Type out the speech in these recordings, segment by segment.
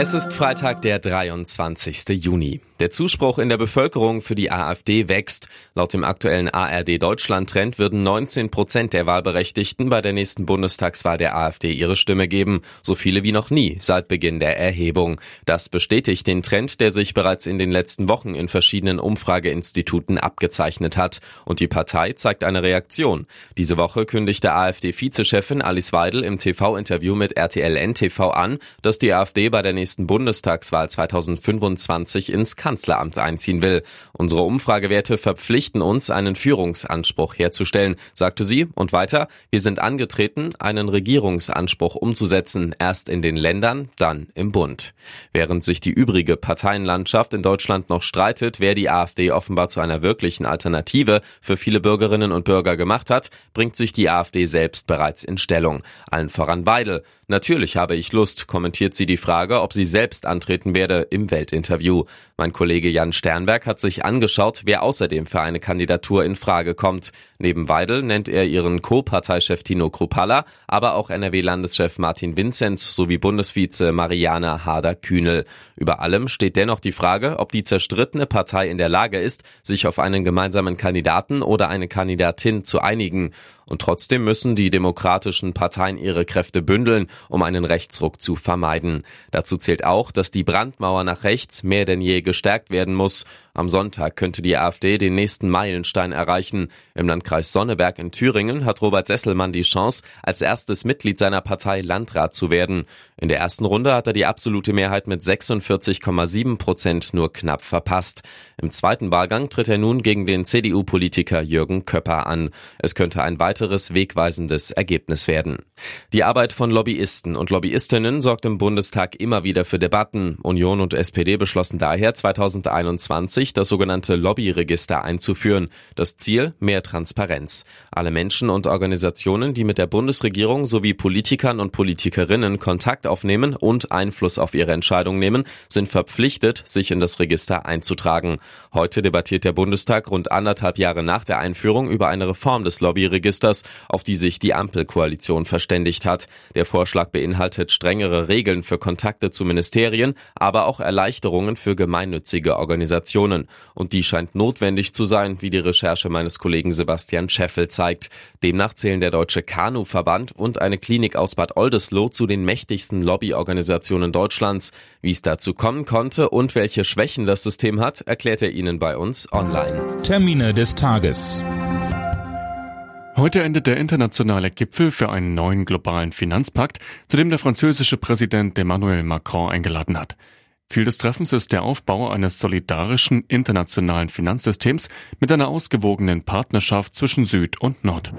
Es ist Freitag, der 23. Juni. Der Zuspruch in der Bevölkerung für die AfD wächst. Laut dem aktuellen ARD Deutschland-Trend würden 19 Prozent der Wahlberechtigten bei der nächsten Bundestagswahl der AfD ihre Stimme geben. So viele wie noch nie seit Beginn der Erhebung. Das bestätigt den Trend, der sich bereits in den letzten Wochen in verschiedenen Umfrageinstituten abgezeichnet hat. Und die Partei zeigt eine Reaktion. Diese Woche kündigte AfD-Vizechefin Alice Weidel im TV-Interview mit RTL NTV an, dass die AfD bei der nächsten Bundestagswahl 2025 ins Kanzleramt einziehen will. Unsere Umfragewerte verpflichten uns, einen Führungsanspruch herzustellen, sagte sie. Und weiter, wir sind angetreten, einen Regierungsanspruch umzusetzen, erst in den Ländern, dann im Bund. Während sich die übrige Parteienlandschaft in Deutschland noch streitet, wer die AfD offenbar zu einer wirklichen Alternative für viele Bürgerinnen und Bürger gemacht hat, bringt sich die AfD selbst bereits in Stellung. Allen voran Weidel. Natürlich habe ich Lust, kommentiert sie die Frage, ob sie selbst antreten werde im Weltinterview. Mein Kollege Jan Sternberg hat sich angeschaut, wer außerdem für eine Kandidatur in Frage kommt. Neben Weidel nennt er ihren Co-Parteichef Tino Kruppalla, aber auch NRW-Landeschef Martin Vinzenz sowie Bundesvize Mariana Harder-Kühnel. Über allem steht dennoch die Frage, ob die zerstrittene Partei in der Lage ist, sich auf einen gemeinsamen Kandidaten oder eine Kandidatin zu einigen. Und trotzdem müssen die demokratischen Parteien ihre Kräfte bündeln, um einen Rechtsruck zu vermeiden. Dazu zählt auch, dass die Brandmauer nach rechts mehr denn je gestärkt werden muss. Am Sonntag könnte die AfD den nächsten Meilenstein erreichen. Im Landkreis Sonneberg in Thüringen hat Robert Sesselmann die Chance, als erstes Mitglied seiner Partei Landrat zu werden. In der ersten Runde hat er die absolute Mehrheit mit 46,7 Prozent nur knapp verpasst. Im zweiten Wahlgang tritt er nun gegen den CDU-Politiker Jürgen Köpper an. Es könnte ein weiteres wegweisendes Ergebnis werden. Die Arbeit von Lobbyisten und Lobbyistinnen sorgt im Bundestag immer wieder für Debatten. Union und SPD beschlossen daher 2021 sich, das sogenannte Lobbyregister einzuführen. Das Ziel? Mehr Transparenz. Alle Menschen und Organisationen, die mit der Bundesregierung sowie Politikern und Politikerinnen Kontakt aufnehmen und Einfluss auf ihre Entscheidung nehmen, sind verpflichtet, sich in das Register einzutragen. Heute debattiert der Bundestag rund anderthalb Jahre nach der Einführung über eine Reform des Lobbyregisters, auf die sich die Ampelkoalition verständigt hat. Der Vorschlag beinhaltet strengere Regeln für Kontakte zu Ministerien, aber auch Erleichterungen für gemeinnützige Organisationen. Und die scheint notwendig zu sein, wie die Recherche meines Kollegen Sebastian Scheffel zeigt. Demnach zählen der Deutsche Kanu-Verband und eine Klinik aus Bad Oldesloe zu den mächtigsten Lobbyorganisationen Deutschlands. Wie es dazu kommen konnte und welche Schwächen das System hat, erklärt er Ihnen bei uns online. Termine des Tages. Heute endet der internationale Gipfel für einen neuen globalen Finanzpakt, zu dem der französische Präsident Emmanuel Macron eingeladen hat. Ziel des Treffens ist der Aufbau eines solidarischen internationalen Finanzsystems mit einer ausgewogenen Partnerschaft zwischen Süd und Nord.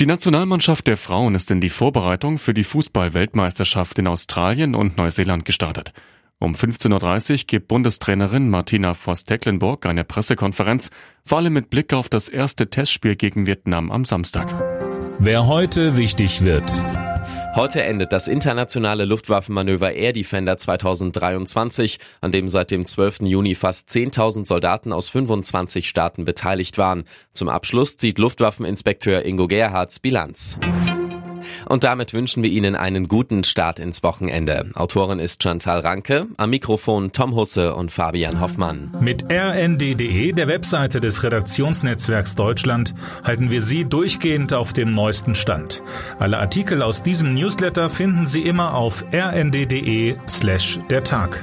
Die Nationalmannschaft der Frauen ist in die Vorbereitung für die Fußball-Weltmeisterschaft in Australien und Neuseeland gestartet. Um 15.30 Uhr gibt Bundestrainerin Martina Voss-Tecklenburg eine Pressekonferenz, vor allem mit Blick auf das erste Testspiel gegen Vietnam am Samstag. Wer heute wichtig wird. Heute endet das internationale Luftwaffenmanöver Air Defender 2023, an dem seit dem 12. Juni fast 10.000 Soldaten aus 25 Staaten beteiligt waren. Zum Abschluss zieht Luftwaffeninspekteur Ingo Gerhards Bilanz. Und damit wünschen wir Ihnen einen guten Start ins Wochenende. Autorin ist Chantal Ranke, am Mikrofon Tom Husse und Fabian Hoffmann. Mit rnd.de, der Webseite des Redaktionsnetzwerks Deutschland, halten wir Sie durchgehend auf dem neuesten Stand. Alle Artikel aus diesem Newsletter finden Sie immer auf rnd.de slash der Tag.